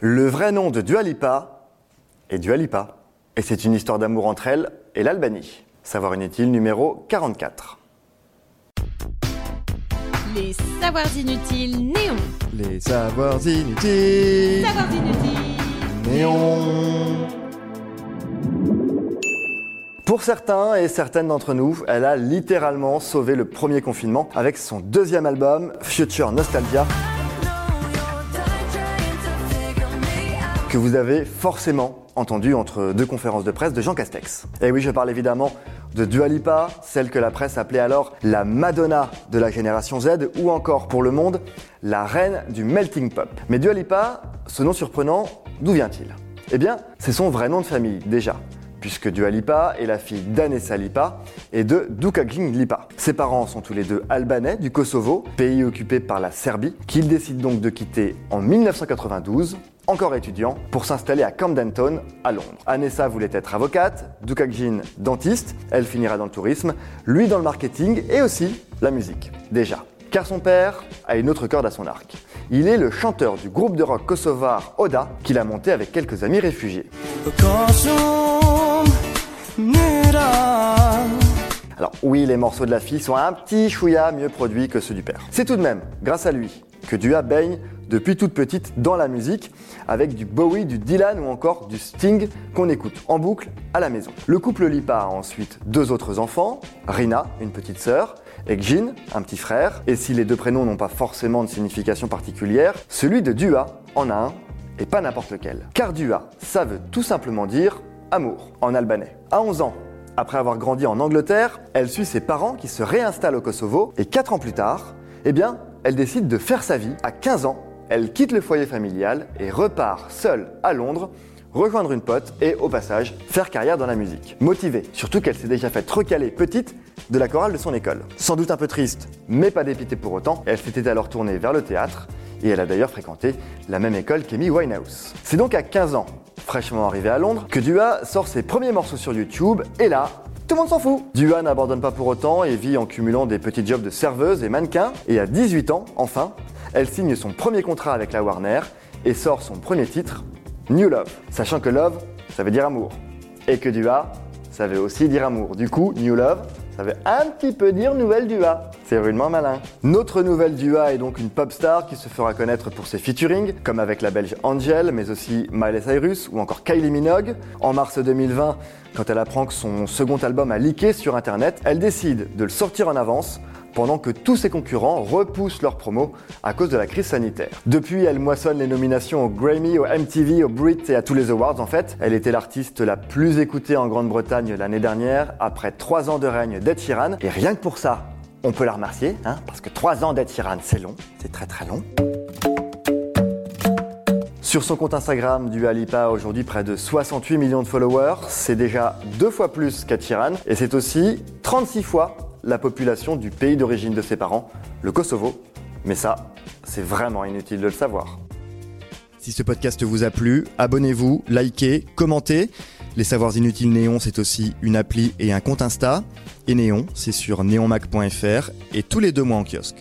Le vrai nom de Dua Lipa est Dua Lipa. Et c'est une histoire d'amour entre elle et l'Albanie. Savoir inutile numéro 44. Les savoirs inutiles néons. Les savoirs inutiles. Savoirs inutiles. Néon. Pour certains et certaines d'entre nous, elle a littéralement sauvé le premier confinement avec son deuxième album, Future Nostalgia, vous avez forcément entendu entre deux conférences de presse de Jean Castex. Et oui, je parle évidemment de Dua Lipa, celle que la presse appelait alors la Madonna de la génération Z, ou encore pour le monde, la reine du melting pop. Mais Dua Lipa, ce nom surprenant, d'où vient-il? Eh bien, c'est son vrai nom de famille, déjà puisque Dua Lipa est la fille d'Anessa Lipa et de Dukagin Lipa. Ses parents sont tous les deux albanais du Kosovo, pays occupé par la Serbie, qu'il décide donc de quitter en 1992 encore étudiant, pour s'installer à Camden Town, à Londres. Anessa voulait être avocate, Dukakjin dentiste, elle finira dans le tourisme, lui dans le marketing et aussi la musique, déjà. Car son père a une autre corde à son arc. Il est le chanteur du groupe de rock kosovar Oda qu'il a monté avec quelques amis réfugiés. Alors oui, les morceaux de la fille sont un petit chouïa mieux produits que ceux du père. C'est tout de même grâce à lui que Dua baigne depuis toute petite dans la musique, avec du Bowie, du Dylan ou encore du Sting qu'on écoute en boucle à la maison. Le couple Lipa a ensuite deux autres enfants, Rina, une petite sœur, et Jin, un petit frère. Et si les deux prénoms n'ont pas forcément de signification particulière, celui de Dua en a un, et pas n'importe lequel. Car Dua, ça veut tout simplement dire amour en albanais. À 11 ans, après avoir grandi en Angleterre, elle suit ses parents qui se réinstallent au Kosovo et 4 ans plus tard, eh bien, elle décide de faire sa vie. À 15 ans, elle quitte le foyer familial et repart seule à Londres rejoindre une pote et au passage faire carrière dans la musique. Motivée, surtout qu'elle s'est déjà faite recaler petite de la chorale de son école. Sans doute un peu triste, mais pas dépitée pour autant, elle s'était alors tournée vers le théâtre et elle a d'ailleurs fréquenté la même école qu'Amy Winehouse. C'est donc à 15 ans, fraîchement arrivée à Londres, que Dua sort ses premiers morceaux sur YouTube et là, tout le monde s'en fout. Dua n'abandonne pas pour autant et vit en cumulant des petits jobs de serveuse et mannequin. Et à 18 ans, enfin, elle signe son premier contrat avec la Warner et sort son premier titre, New Love. Sachant que Love, ça veut dire amour. Et que Dua, ça veut aussi dire amour. Du coup, New Love, ça veut un petit peu dire nouvelle Dua. C'est rudement malin. Notre nouvelle Dua est donc une pop star qui se fera connaître pour ses featuring, comme avec la belge Angel, mais aussi Miley Cyrus ou encore Kylie Minogue. En mars 2020, quand elle apprend que son second album a leaké sur internet, elle décide de le sortir en avance pendant que tous ses concurrents repoussent leurs promos à cause de la crise sanitaire. Depuis, elle moissonne les nominations au Grammy, au MTV, au Brit et à tous les awards en fait. Elle était l'artiste la plus écoutée en Grande-Bretagne l'année dernière, après trois ans de règne d'Ed Sheeran. Et rien que pour ça, on peut la remercier, hein, parce que trois ans d'Ed Sheeran, c'est long, c'est très très long. Sur son compte Instagram, du Alipa aujourd'hui près de 68 millions de followers. C'est déjà deux fois plus qu'Ed Sheeran et c'est aussi 36 fois la population du pays d'origine de ses parents, le Kosovo. Mais ça, c'est vraiment inutile de le savoir. Si ce podcast vous a plu, abonnez-vous, likez, commentez. Les Savoirs Inutiles Néon, c'est aussi une appli et un compte Insta. Et Néon, c'est sur neonmac.fr et tous les deux mois en kiosque.